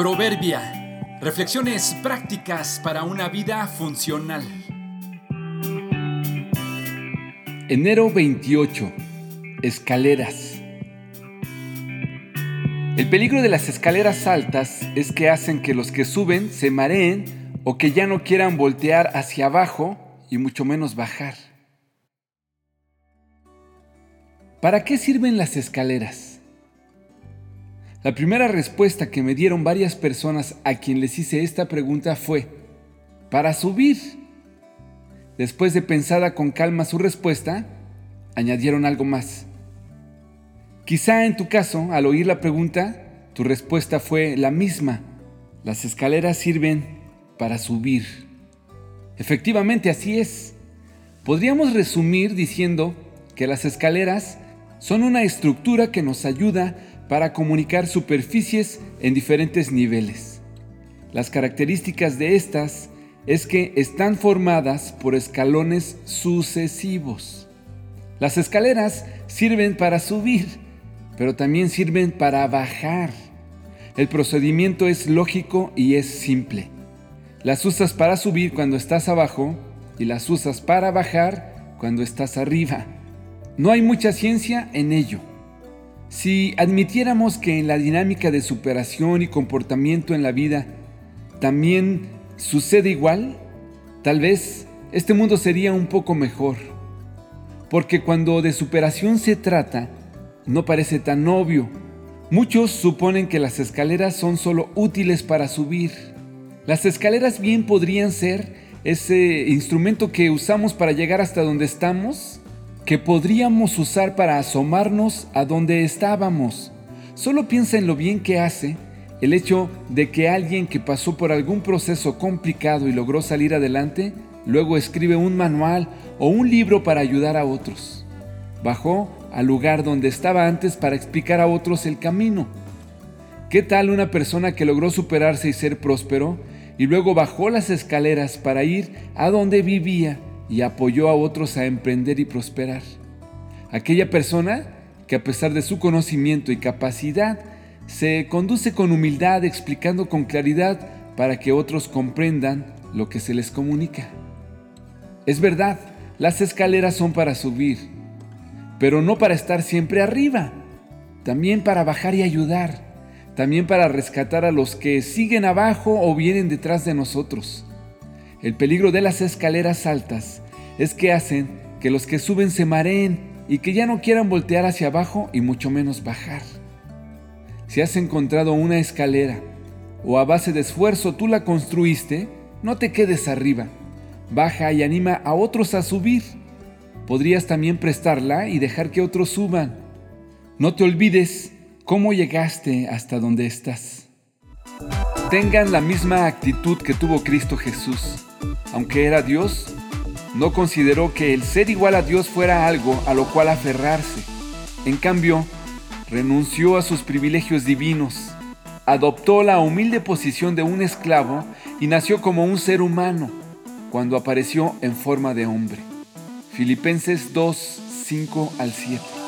Proverbia. Reflexiones prácticas para una vida funcional. Enero 28. Escaleras. El peligro de las escaleras altas es que hacen que los que suben se mareen o que ya no quieran voltear hacia abajo y mucho menos bajar. ¿Para qué sirven las escaleras? La primera respuesta que me dieron varias personas a quien les hice esta pregunta fue, para subir. Después de pensada con calma su respuesta, añadieron algo más. Quizá en tu caso, al oír la pregunta, tu respuesta fue la misma. Las escaleras sirven para subir. Efectivamente, así es. Podríamos resumir diciendo que las escaleras son una estructura que nos ayuda para comunicar superficies en diferentes niveles. Las características de estas es que están formadas por escalones sucesivos. Las escaleras sirven para subir, pero también sirven para bajar. El procedimiento es lógico y es simple. Las usas para subir cuando estás abajo y las usas para bajar cuando estás arriba. No hay mucha ciencia en ello. Si admitiéramos que en la dinámica de superación y comportamiento en la vida también sucede igual, tal vez este mundo sería un poco mejor. Porque cuando de superación se trata, no parece tan obvio. Muchos suponen que las escaleras son solo útiles para subir. Las escaleras bien podrían ser ese instrumento que usamos para llegar hasta donde estamos, que podríamos usar para asomarnos a donde estábamos. Solo piensa en lo bien que hace el hecho de que alguien que pasó por algún proceso complicado y logró salir adelante, luego escribe un manual o un libro para ayudar a otros. Bajó al lugar donde estaba antes para explicar a otros el camino. ¿Qué tal una persona que logró superarse y ser próspero y luego bajó las escaleras para ir a donde vivía y apoyó a otros a emprender y prosperar? Aquella persona que a pesar de su conocimiento y capacidad se conduce con humildad explicando con claridad para que otros comprendan lo que se les comunica. Es verdad, las escaleras son para subir, pero no para estar siempre arriba, también para bajar y ayudar, también para rescatar a los que siguen abajo o vienen detrás de nosotros. El peligro de las escaleras altas es que hacen que los que suben se mareen y que ya no quieran voltear hacia abajo y mucho menos bajar. Si has encontrado una escalera o a base de esfuerzo tú la construiste, no te quedes arriba. Baja y anima a otros a subir podrías también prestarla y dejar que otros suban. No te olvides cómo llegaste hasta donde estás. Tengan la misma actitud que tuvo Cristo Jesús. Aunque era Dios, no consideró que el ser igual a Dios fuera algo a lo cual aferrarse. En cambio, renunció a sus privilegios divinos, adoptó la humilde posición de un esclavo y nació como un ser humano cuando apareció en forma de hombre. Filipenses 2, 5 al 7.